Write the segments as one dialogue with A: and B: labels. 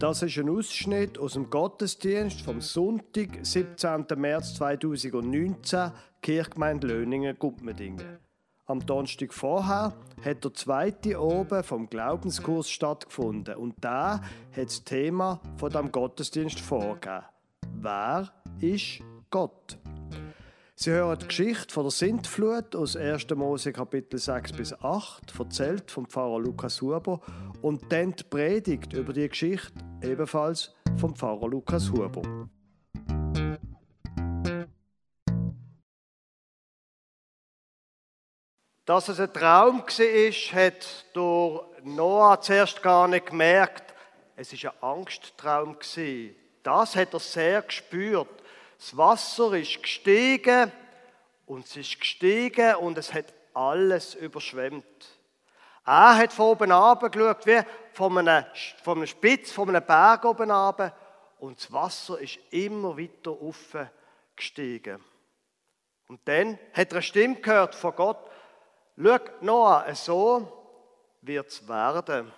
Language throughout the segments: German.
A: Das ist ein Ausschnitt aus dem Gottesdienst vom Sonntag, 17. März 2019, Kirchgemeinde Löningen, Guppmedingen. Am Donnerstag vorher hat der zweite oben vom Glaubenskurs stattgefunden und da hat das Thema von dem Gottesdienst vorgegeben. Wer ist Gott? Sie hören die Geschichte von der Sintflut aus 1. Mose Kapitel 6 bis 8, erzählt vom Pfarrer Lukas Huber, und dann die Predigt über die Geschichte ebenfalls vom Pfarrer Lukas Huber. Dass es ein Traum war, hat durch Noah zuerst gar nicht gemerkt. Es war ein Angsttraum. Das hat er sehr gespürt. Das Wasser ist gestiegen und es ist gestiegen und es hat alles überschwemmt. Er hat von oben geschaut, wie von einem, von einem Spitz, von einem Berg oben runter, und das Wasser ist immer weiter gestiegen. Und dann hat er eine Stimme gehört von Gott, schau Noah, so wird es werden.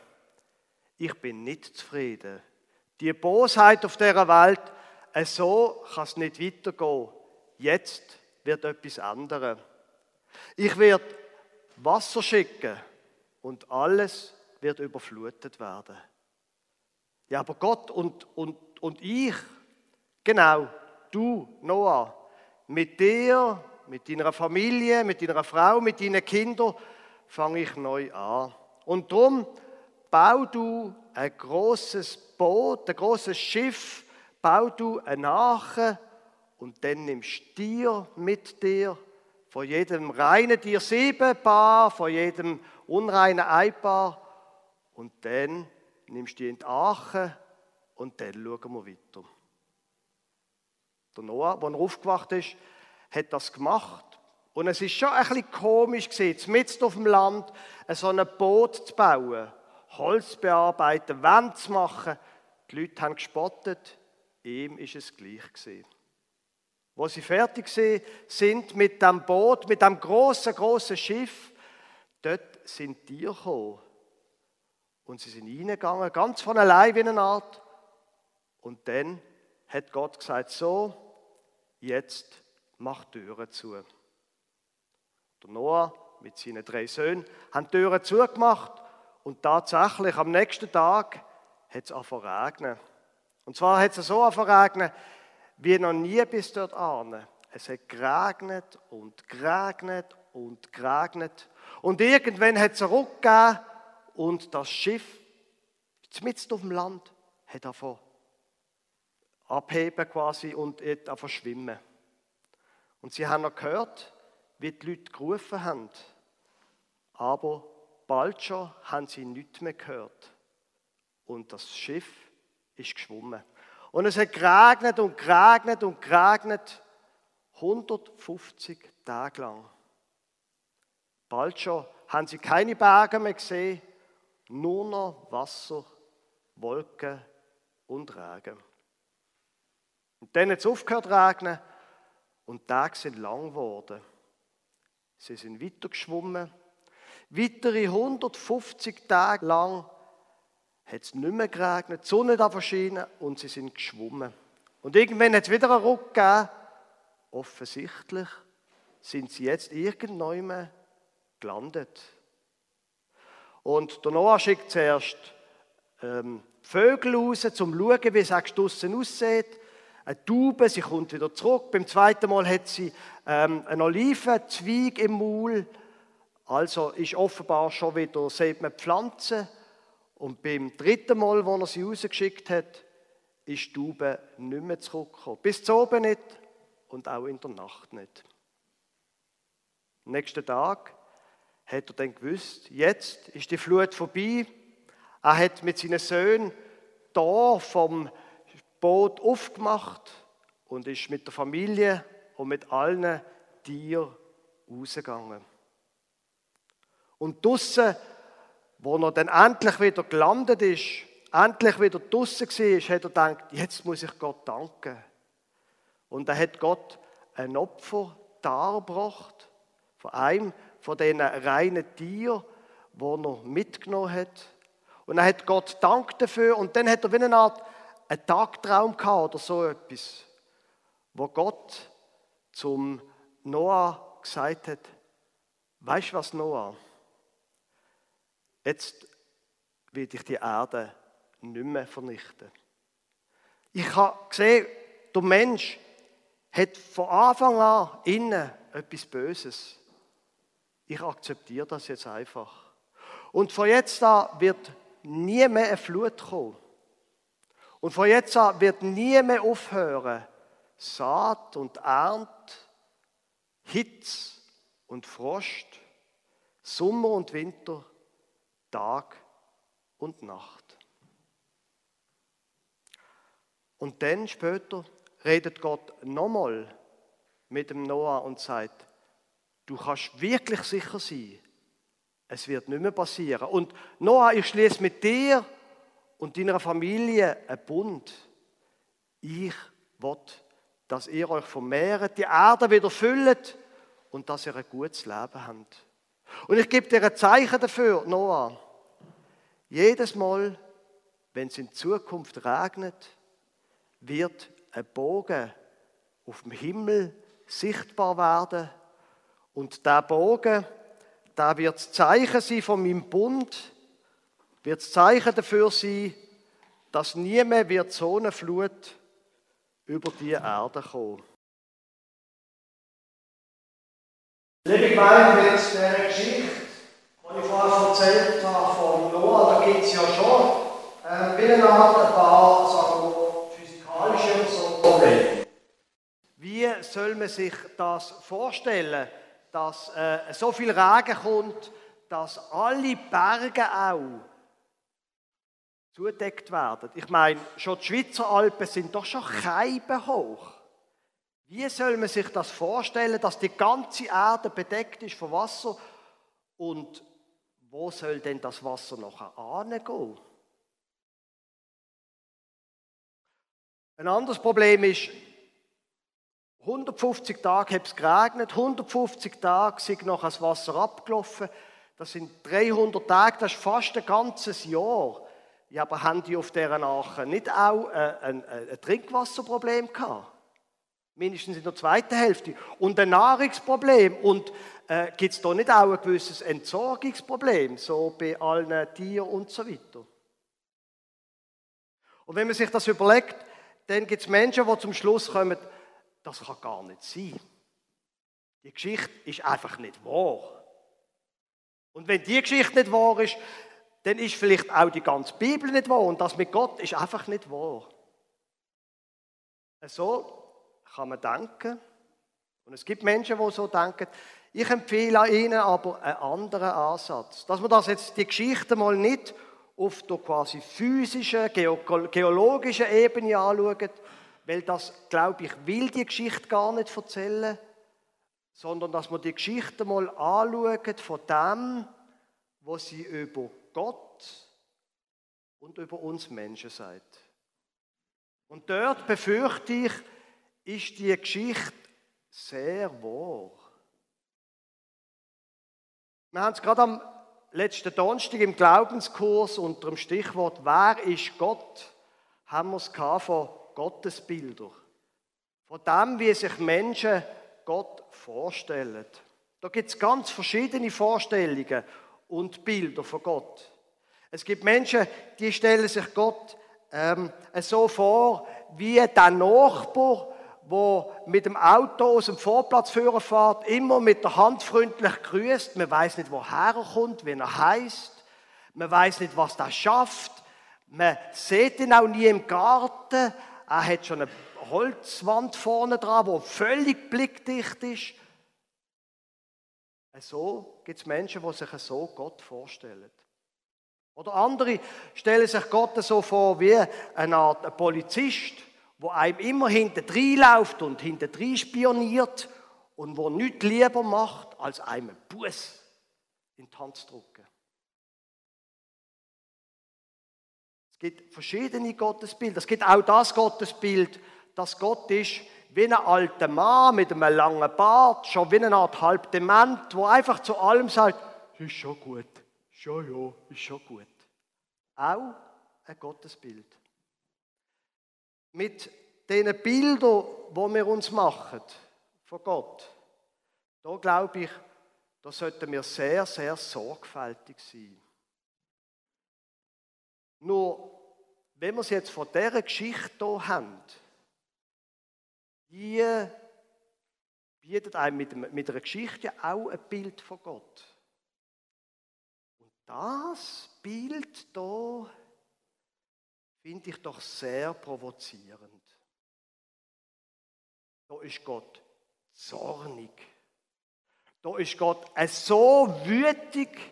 A: Ich bin nicht zufrieden. Die Bosheit auf dieser Welt, so kann es nicht weitergehen. Jetzt wird etwas ändern. Ich werde Wasser schicken und alles wird überflutet werden. Ja, aber Gott und, und, und ich, genau, du, Noah, mit dir, mit deiner Familie, mit deiner Frau, mit deinen Kindern, fange ich neu an. Und darum bau du ein großes Boot, ein großes Schiff, bau du ein Nachen und dann nimmst dir mit dir von jedem reinen Tier sieben Paar, von jedem unreinen ein Paar und dann nimmst du die in die Ache und dann schauen wir weiter. Der Noah, als er aufgewacht ist, hat das gemacht. Und es ist schon ein bisschen komisch gewesen, mitten auf dem Land so ein Boot zu bauen, Holz bearbeiten, Wände zu machen. Die Leute haben gespottet, ihm ist es gleich gewesen. Wo sie fertig sind mit dem Boot, mit dem großen, großen Schiff, dort sind Tiere gekommen. Und sie sind reingegangen, ganz von allein wie eine Art. Und dann hat Gott gesagt, so, jetzt mach Türen zu. Der Noah mit seinen drei Söhnen haben die Türen zugemacht und tatsächlich am nächsten Tag hat es angefangen. Und zwar hat es so angefangen wie noch nie bis dort an. Es hat geregnet und geregnet und geregnet. Und irgendwann hat es einen Ruck gegeben und das Schiff, mitten auf dem Land, hat davon abheben quasi und davon schwimmen. Und sie haben noch gehört, wie die Leute gerufen haben. Aber bald schon haben sie nichts mehr gehört. Und das Schiff ist geschwommen. Und es hat geregnet und geregnet und geregnet. 150 Tage lang. Bald schon haben sie keine Berge mehr gesehen, nur noch Wasser, Wolken und Regen. Und dann hat es aufgehört zu regnen und die Tage sind lang geworden. Sie sind weiter geschwommen. Weitere 150 Tage lang hat es nicht mehr geregnet, die Sonne da verschienen und sie sind geschwommen. Und irgendwann hat es wieder einen Ruck gegeben. Offensichtlich sind sie jetzt irgendwann gelandet. Und der Noah schickt zuerst ähm, Vögel raus, um zu schauen, wie es draussen aussieht. Eine Taube, sie kommt wieder zurück. Beim zweiten Mal hat sie ähm, einen Olivenzweig im Maul. Also ist offenbar schon wieder, sieht man Pflanzen. Und beim dritten Mal, wo er sie rausgeschickt hat, ist die Taube nicht mehr zurückgekommen. Bis zu oben nicht und auch in der Nacht nicht. Am nächsten Tag hat er dann gewusst, jetzt ist die Flut vorbei. Er hat mit seinen Söhnen da vom Boot aufgemacht und ist mit der Familie und mit allen Tieren rausgegangen. Und draussen wo er dann endlich wieder gelandet ist, endlich wieder draußen war, hat er gedacht, jetzt muss ich Gott danken. Und er hat Gott ein Opfer dargebracht, von einem von diesen reinen Tieren, wo er mitgenommen hat. Und dann hat Gott Dank dafür und dann hat er wie eine Art einen Tagtraum gehabt oder so etwas, wo Gott zum Noah gesagt hat, weißt du was, Noah? Jetzt werde ich die Erde nicht mehr vernichten. Ich habe gesehen, der Mensch hat von Anfang an innen etwas Böses. Ich akzeptiere das jetzt einfach. Und von jetzt an wird nie mehr eine Flut kommen. Und von jetzt an wird nie mehr aufhören, Saat und Ernte, Hitze und Frost, Sommer und Winter, Tag und Nacht. Und dann später redet Gott nochmal mit dem Noah und sagt, du kannst wirklich sicher sein, es wird nicht mehr passieren. Und Noah, ich schließe mit dir und deiner Familie einen Bund. Ich will, dass ihr euch vermehrt, die Erde wieder füllt und dass ihr ein gutes Leben habt. Und ich gebe dir ein Zeichen dafür, Noah. Jedes Mal, wenn es in Zukunft regnet, wird ein Bogen auf dem Himmel sichtbar werden. Und der Bogen, da wird das Zeichen sein von meinem Bund, wird das Zeichen dafür sein, dass nie mehr wird so eine Flut über die Erde kommen. Liebe Gemeinde, mit dieser Geschichte, die ich vorher erzählt habe von Noah, da gibt es ja schon äh, Art ein paar, sagen wir, physikalische so Probleme. Wie soll man sich das vorstellen, dass äh, so viel Regen kommt, dass alle Berge auch zudeckt werden? Ich meine, schon die Schweizer Alpen sind doch schon hoch. Wie soll man sich das vorstellen, dass die ganze Erde bedeckt ist von Wasser und wo soll denn das Wasser nachher angehen? Ein anderes Problem ist, 150 Tage hat es geregnet, 150 Tage sind noch das Wasser abgelaufen. Das sind 300 Tage, das ist fast ein ganzes Jahr. Ja, aber haben die auf dieser Ache nicht auch ein, ein, ein Trinkwasserproblem gehabt? Mindestens in der zweiten Hälfte. Und ein Nahrungsproblem. Und äh, gibt es da nicht auch ein gewisses Entsorgungsproblem, so bei allen Tieren und so weiter? Und wenn man sich das überlegt, dann gibt es Menschen, die zum Schluss kommen, das kann gar nicht sein. Die Geschichte ist einfach nicht wahr. Und wenn die Geschichte nicht wahr ist, dann ist vielleicht auch die ganze Bibel nicht wahr. Und das mit Gott ist einfach nicht wahr. So kann man denken. Und es gibt Menschen, die so denken. Ich empfehle Ihnen aber einen anderen Ansatz. Dass man das jetzt, die Geschichte mal nicht auf der quasi physischen, geologischen Ebene anschaut, weil das, glaube ich, will die Geschichte gar nicht erzählen, sondern dass man die Geschichte mal anschaut von dem, was sie über Gott und über uns Menschen sagt. Und dort befürchte ich, ist die Geschichte sehr wahr. Wir haben es gerade am letzten Donnerstag im Glaubenskurs unter dem Stichwort Wer ist Gott? haben wir es von Gottesbildern. Von dem, wie sich Menschen Gott vorstellen. Da gibt es ganz verschiedene Vorstellungen und Bilder von Gott. Es gibt Menschen, die stellen sich Gott ähm, so vor, wie der Nachbar, wo mit dem Auto aus dem Vorplatzführer fährt, immer mit der Hand freundlich grüßt. Man weiß nicht, woher er kommt, wie er heißt. Man weiß nicht, was er schafft. Man sieht ihn auch nie im Garten. Er hat schon eine Holzwand vorne dran, wo völlig blickdicht ist. So gibt es Menschen, die sich so Gott vorstellen. Oder andere stellen sich Gott so vor wie eine Art Polizist wo einem immer hinten läuft und hinten spioniert und wo nichts lieber macht, als einem Buß in die Hand zu drücken. Gibt verschiedene Gottesbilder. Es gibt auch das Gottesbild, dass Gott ist wie ein alter Mann mit einem langen Bart, schon wie eine Art halb dement, wo einfach zu allem sagt, ist schon gut, schon ja, ist schon gut. auch ein Gottesbild. Mit diesen Bildern, die wir uns machen von Gott, da glaube ich, da sollten wir sehr, sehr sorgfältig sein. Nur, wenn wir es jetzt von dieser Geschichte hier haben, die bietet einem mit, mit einer Geschichte auch ein Bild von Gott. Und das Bild hier finde ich doch sehr provozierend. Da ist Gott zornig. Da ist Gott so wütig,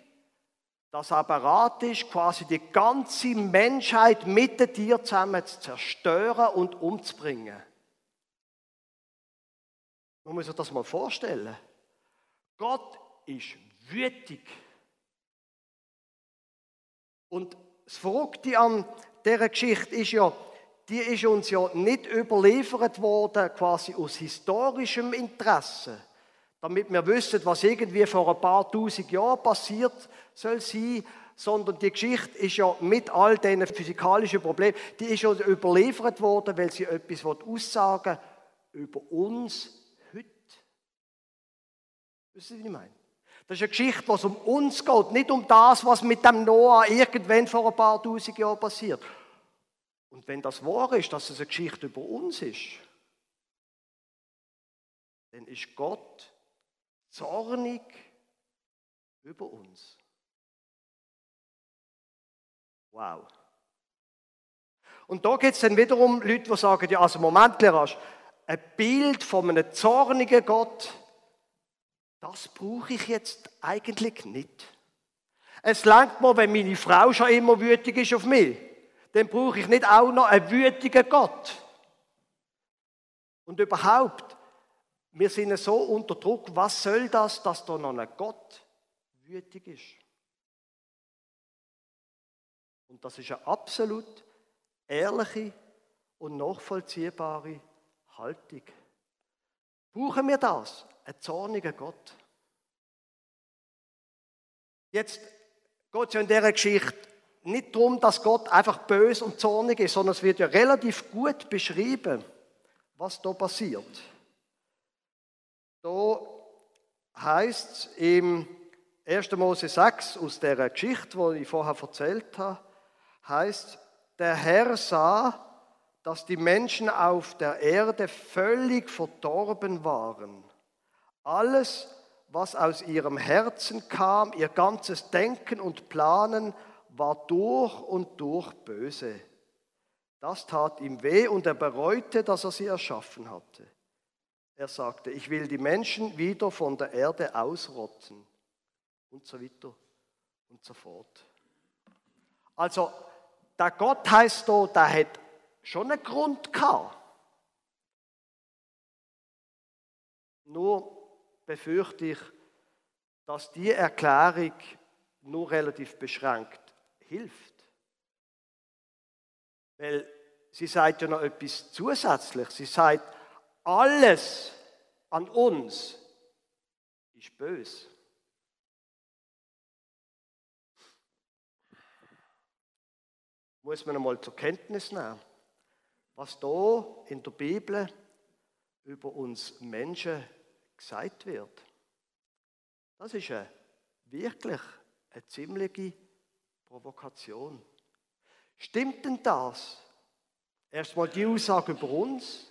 A: er bereit ist, quasi die ganze Menschheit mit Tieren zusammen zu zerstören und umzubringen. Man muss sich das mal vorstellen. Gott ist wütig. Und das Verrückte an dieser Geschichte ist ja, die ist uns ja nicht überliefert worden, quasi aus historischem Interesse, damit wir wissen, was irgendwie vor ein paar tausend Jahren passiert soll sein, sondern die Geschichte ist ja mit all diesen physikalischen Problemen, die ist ja überliefert worden, weil sie etwas aussagen über uns heute. Wissen Sie, was ich meine? Das ist eine Geschichte, was um uns geht, nicht um das, was mit dem Noah irgendwann vor ein paar tausend Jahren passiert. Und wenn das wahr ist, dass es eine Geschichte über uns ist, dann ist Gott zornig über uns. Wow. Und da geht es dann wiederum Leute, die sagen, ja, also Moment, Lerasch, ein Bild von einem zornigen Gott, das brauche ich jetzt eigentlich nicht. Es langt mir, wenn meine Frau schon immer wütig ist auf mich. Dann brauche ich nicht auch noch einen wütigen Gott. Und überhaupt, wir sind so unter Druck, was soll das, dass da noch ein Gott wütig ist? Und das ist eine absolut ehrliche und nachvollziehbare Haltung. Brauchen wir das? Ein zorniger Gott. Jetzt geht es ja in dieser Geschichte nicht darum, dass Gott einfach bös und zornig ist, sondern es wird ja relativ gut beschrieben, was da passiert. Da heißt es im 1. Mose 6 aus der Geschichte, die ich vorher erzählt habe, heißt, der Herr sah, dass die Menschen auf der Erde völlig verdorben waren. Alles, was aus ihrem Herzen kam, ihr ganzes Denken und Planen, war durch und durch böse. Das tat ihm weh und er bereute, dass er sie erschaffen hatte. Er sagte, ich will die Menschen wieder von der Erde ausrotten und so weiter und so fort. Also, der Gott heißt da, der hat schon einen Grund gehabt. Nur befürchte ich, dass die Erklärung nur relativ beschränkt hilft. Weil sie sagt ja noch etwas zusätzlich. Sie sagt, alles an uns ist böse. Muss man einmal zur Kenntnis nehmen, was da in der Bibel über uns Menschen gesagt wird. Das ist eine, wirklich eine ziemliche Provokation. Stimmt denn das? Erstmal die Aussage über uns.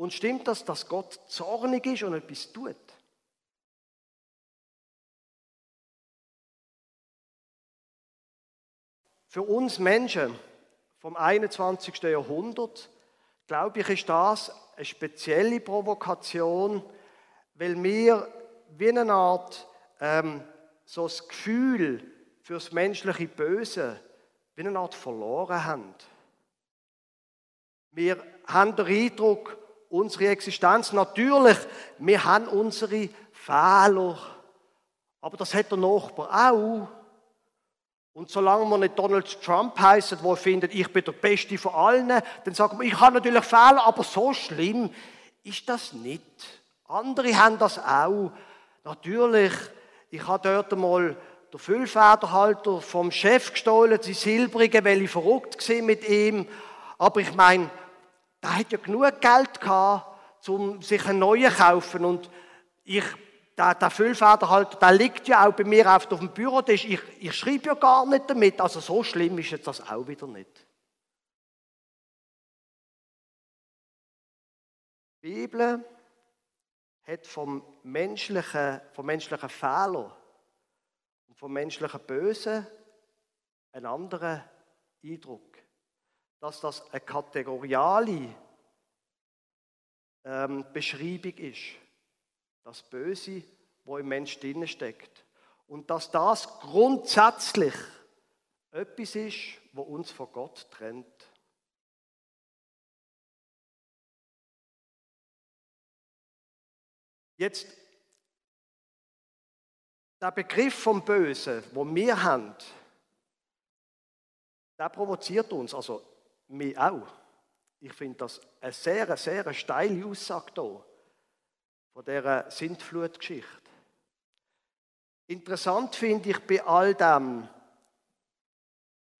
A: Und stimmt das, dass Gott zornig ist und etwas tut? Für uns Menschen vom 21. Jahrhundert, glaube ich, ist das eine spezielle Provokation, weil wir wie eine Art ähm, so das Gefühl fürs menschliche Böse wie eine Art verloren haben. Wir haben den Eindruck, unsere Existenz, natürlich, wir haben unsere Fehler, aber das hat der Nachbar auch. Und solange wir nicht Donald Trump heißen, wo findet, ich bin der Beste von allen, dann sagen wir, ich habe natürlich Fehler, aber so schlimm ist das nicht. Andere haben das auch. Natürlich, ich habe dort mal der Füllfederhalter vom Chef gestohlen, die silbrige, weil ich verrückt war mit ihm. Aber ich meine, der hat ja genug Geld gehabt, um sich einen neuen zu kaufen. Und ich, der, der Füllfederhalter, der liegt ja auch bei mir auf dem Bürotisch. Ich, ich schreibe ja gar nicht damit. Also so schlimm ist jetzt das auch wieder nicht. Die Bibel hat vom menschlichen, vom menschlichen Fehler und vom menschlichen Bösen einen anderen Eindruck. Dass das eine kategoriale ähm, Beschreibung ist. Das Böse, wo im Mensch drin steckt. Und dass das grundsätzlich etwas ist, wo uns von Gott trennt. Jetzt, der Begriff vom Bösen, wo wir haben, der provoziert uns, also mich auch. Ich finde das eine sehr, sehr steile Aussage hier von dieser Sintflutgeschichte. Interessant finde ich bei all dem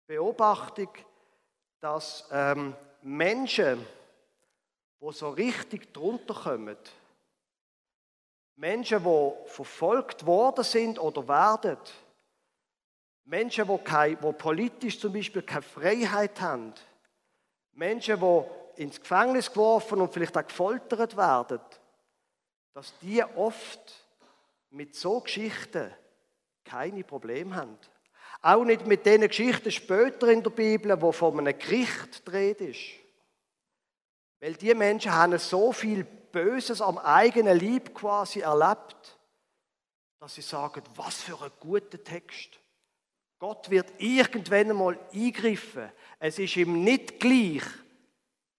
A: Beobachtung, dass ähm, Menschen, die so richtig drunter kommen, Menschen, die verfolgt worden sind oder werden, Menschen, die, keine, die politisch zum Beispiel keine Freiheit haben, Menschen, die ins Gefängnis geworfen und vielleicht auch gefoltert werden, dass die oft mit so Geschichten keine Probleme haben. Auch nicht mit den Geschichten später in der Bibel, wo von einem Gericht dreht ist. Weil die Menschen haben so viel Böses am eigenen Lieb quasi erlebt, dass sie sagen, was für ein guter Text. Gott wird irgendwann einmal eingreifen. Es ist ihm nicht gleich,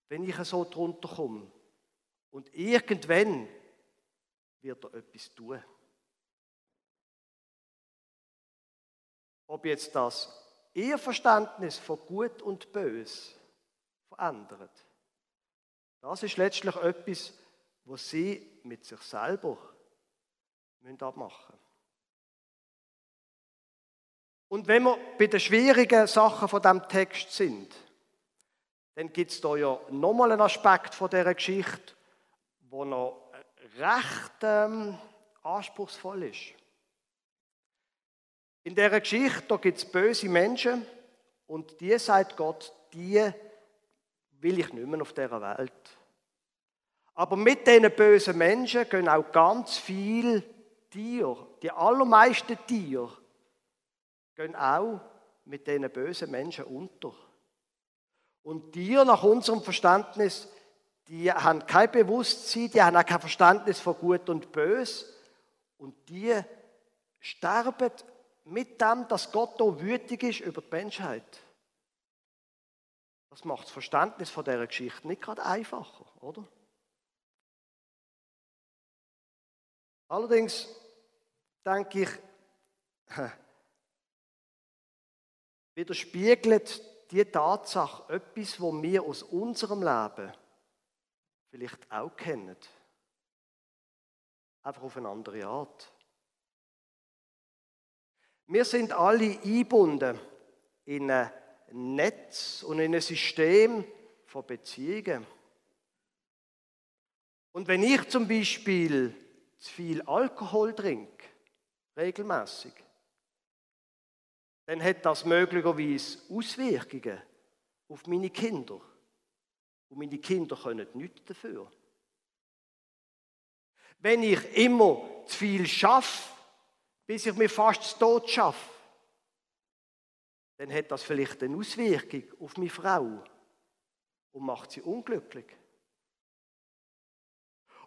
A: wenn ich so drunter komme. Und irgendwann wird er etwas tun. Ob jetzt das ihr Verständnis von Gut und Bös verändert, das ist letztlich etwas, was sie mit sich selber abmachen müssen. Und wenn wir bei den schwierigen Sachen von dem Text sind, dann gibt es da ja nochmal einen Aspekt von dieser Geschichte, wo noch recht ähm, anspruchsvoll ist. In dieser Geschichte gibt es böse Menschen und die sagt Gott, die will ich nicht mehr auf dieser Welt. Aber mit diesen bösen Menschen gehen auch ganz viele Tiere, die allermeisten Tiere, gehen auch mit diesen bösen Menschen unter. Und Tiere nach unserem Verständnis, die haben kein Bewusstsein, die haben auch kein Verständnis von Gut und Bös. Und die sterben mit dem, dass Gott so wütig ist über die Menschheit. Das macht das Verständnis von dieser Geschichte nicht gerade einfacher, oder? Allerdings denke ich, widerspiegelt die Tatsache etwas, wo wir aus unserem Leben vielleicht auch kennen. Einfach auf eine andere Art. Wir sind alle eingebunden in ein Netz und in ein System von Beziehungen. Und wenn ich zum Beispiel zu viel Alkohol trinke, regelmäßig, dann hat das möglicherweise Auswirkungen auf meine Kinder. Und meine Kinder können nichts dafür. Wenn ich immer zu viel schaffe, bis ich mir fast zu Tod schaffe, dann hat das vielleicht eine Auswirkung auf meine Frau und macht sie unglücklich.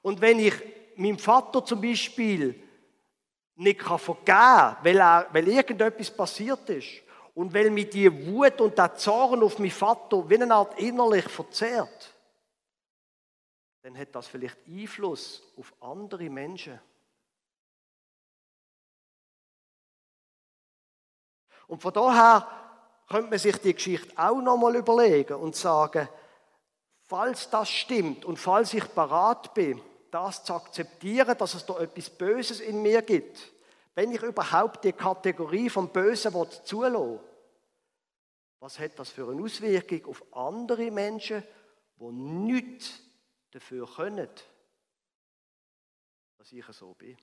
A: Und wenn ich meinem Vater zum Beispiel nicht vergeben kann, weil, er, weil irgendetwas passiert ist und weil mich die Wut und der Zorn auf meinen Vater wie eine Art innerlich verzehrt, dann hat das vielleicht Einfluss auf andere Menschen. Und von daher könnte man sich die Geschichte auch nochmal überlegen und sagen, falls das stimmt und falls ich parat bin, das zu akzeptieren, dass es da etwas Böses in mir gibt, wenn ich überhaupt die Kategorie vom Bösen zulasse, was hat das für eine Auswirkung auf andere Menschen, die nichts dafür können, dass ich so bin?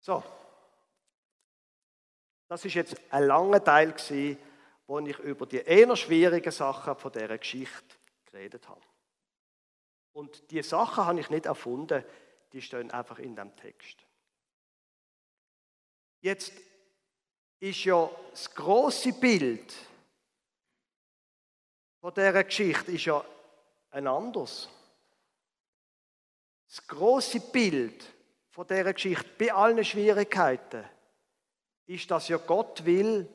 A: So, das ist jetzt ein langer Teil wo ich über die eher schwierigen Sachen von dieser Geschichte geredet habe. Und die Sachen habe ich nicht erfunden, die stehen einfach in dem Text. Jetzt ist ja das große Bild von dieser Geschichte ist ja ein anderes. Das große Bild von dieser Geschichte, bei allen Schwierigkeiten, ist, dass ja Gott will,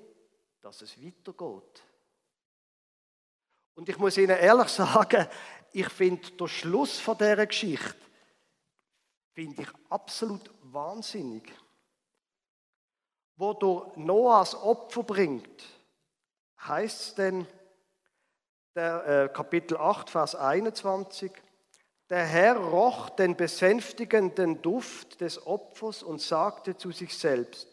A: dass es weitergeht. Und ich muss Ihnen ehrlich sagen, ich finde den Schluss von dieser Geschichte finde ich absolut wahnsinnig. Wo der Noahs Opfer bringt, heißt es denn, der, äh, Kapitel 8, Vers 21, der Herr roch den besänftigenden Duft des Opfers und sagte zu sich selbst,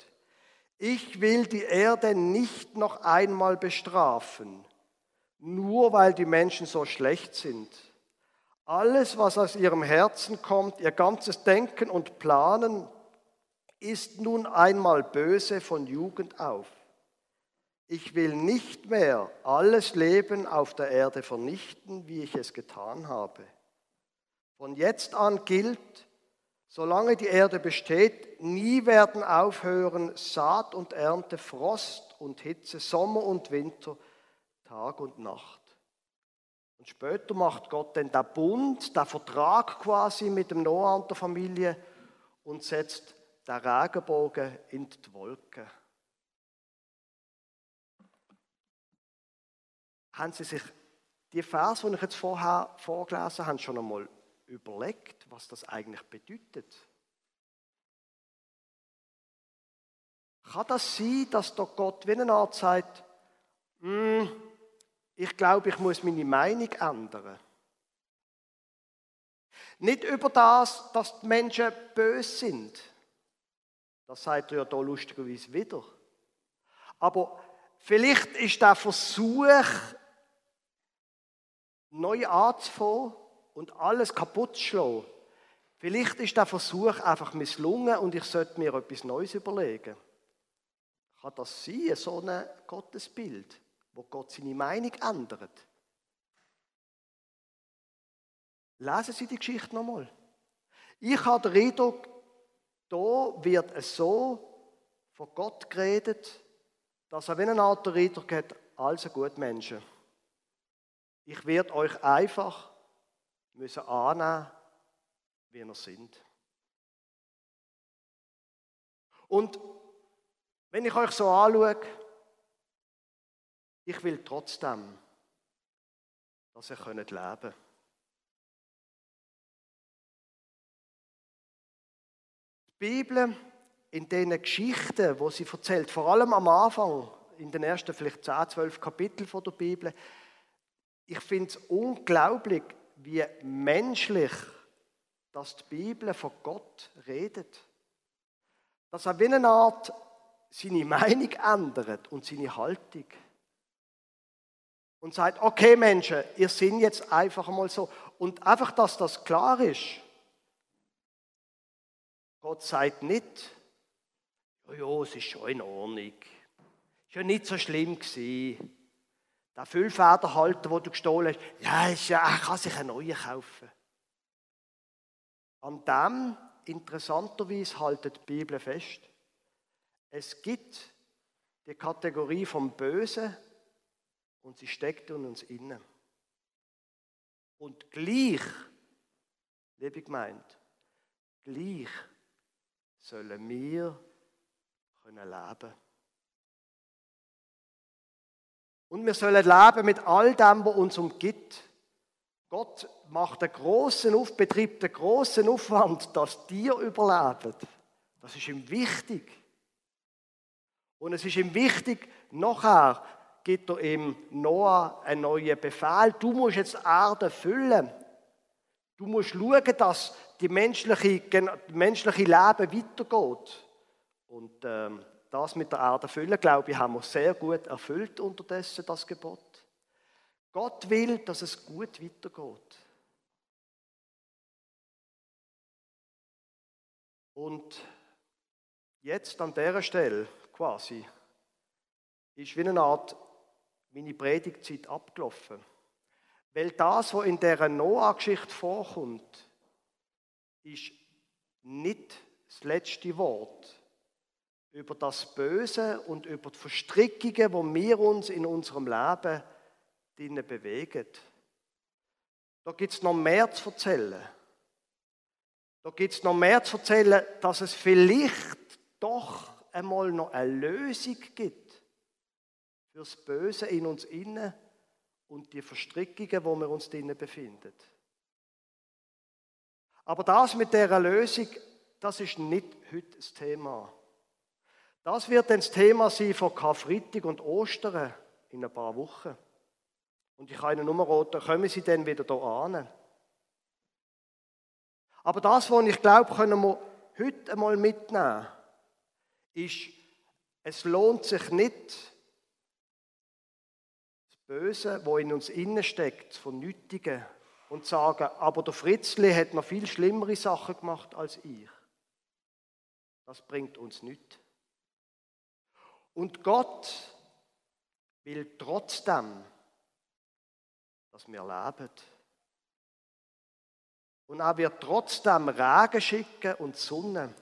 A: ich will die Erde nicht noch einmal bestrafen, nur weil die Menschen so schlecht sind. Alles, was aus ihrem Herzen kommt, ihr ganzes Denken und Planen, ist nun einmal böse von Jugend auf. Ich will nicht mehr alles Leben auf der Erde vernichten, wie ich es getan habe. Von jetzt an gilt, solange die Erde besteht, nie werden aufhören Saat und Ernte, Frost und Hitze, Sommer und Winter, Tag und Nacht. Und später macht Gott dann den Bund, den Vertrag quasi mit dem Noah und der Familie und setzt den Regenbogen in die Wolken. Haben Sie sich die Vers, die ich jetzt vorher vorgelesen habe, schon einmal überlegt, was das eigentlich bedeutet? Kann das sein, dass doch Gott wie eine Art sagt, hm, ich glaube, ich muss meine Meinung ändern. Nicht über das, dass die Menschen böse sind. Das sagt er ja da lustigerweise wieder. Aber vielleicht ist der Versuch, neu anzufangen und alles kaputt zu schlagen, vielleicht ist der Versuch einfach misslungen und ich sollte mir etwas Neues überlegen. Kann das sein, so ein Gottesbild? Wo Gott seine Meinung ändert. Lesen Sie die Geschichte nochmal. Ich habe den Eindruck, da wird es so von Gott geredet, dass er wie eine Art der Eindruck hat, also gut Menschen. Ich werde euch einfach müssen annehmen, wie ihr sind. Und wenn ich euch so anschaue, ich will trotzdem, dass ihr leben könnt. Die Bibel, in diesen Geschichten, wo sie erzählt, vor allem am Anfang, in den ersten vielleicht 10, 12 Kapiteln der Bibel, ich finde es unglaublich, wie menschlich dass die Bibel von Gott redet. Dass er wie eine Art seine Meinung ändert und seine Haltung und sagt, okay Menschen, ihr seid jetzt einfach mal so. Und einfach, dass das klar ist. Gott sagt nicht, ja, ja, es ist schon in Ordnung. Ist ja nicht so schlimm gewesen. Der Füllfederhalter, den du gestohlen hast, ja, ist ja, er kann sich einen neuen kaufen. An dem, interessanterweise, haltet die Bibel fest. Es gibt die Kategorie vom Bösen und sie steckt in uns innen. Und gleich, liebe Gemeinde, gleich sollen wir können leben. Und wir sollen leben mit all dem, was uns umgibt. Gott macht einen großen Auf, betreibt einen großen Aufwand, dass dir überleben. Das ist ihm wichtig. Und es ist ihm wichtig, nachher gibt er ihm Noah einen neuen Befehl. Du musst jetzt Erde füllen. Du musst schauen, dass die menschliche, das menschliche Leben weitergeht. Und ähm, das mit der Erde erfüllen, glaube ich, haben wir sehr gut erfüllt unterdessen, das Gebot. Gott will, dass es gut weitergeht. Und jetzt an dieser Stelle quasi ist wie eine Art meine Predigtzeit abgelaufen. Weil das, was in dieser Noah-Geschichte vorkommt, ist nicht das letzte Wort über das Böse und über die Verstrickungen, die wir uns in unserem Leben bewegen. Da gibt es noch mehr zu erzählen. Da gibt es noch mehr zu erzählen, dass es vielleicht doch einmal noch eine Lösung gibt für das Böse in uns innen und die Verstrickungen, wo wir uns drinnen befinden. Aber das mit der Lösung, das ist nicht heute das Thema. Das wird dann das Thema sein von Karfreitag und Ostern in ein paar Wochen. Und ich kann Ihnen nur raten, kommen Sie dann wieder hier an. Aber das, was ich glaube, können wir heute einmal mitnehmen, ist, es lohnt sich nicht, Böse, das in uns innen steckt, zu vernötigen und sagen, aber der Fritzli hat noch viel schlimmere Sachen gemacht als ich. Das bringt uns nichts. Und Gott will trotzdem, dass wir leben. Und er wird trotzdem Regen schicken und Sonne,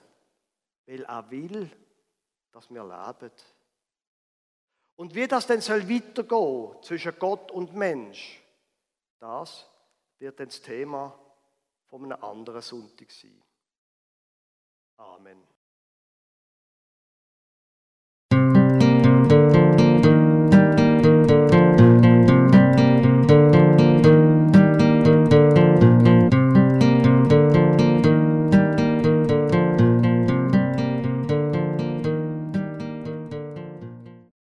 A: weil er will, dass wir leben. Und wie das denn soll weitergehen zwischen Gott und Mensch, das wird dann das Thema von einem anderen Sonntag sein. Amen.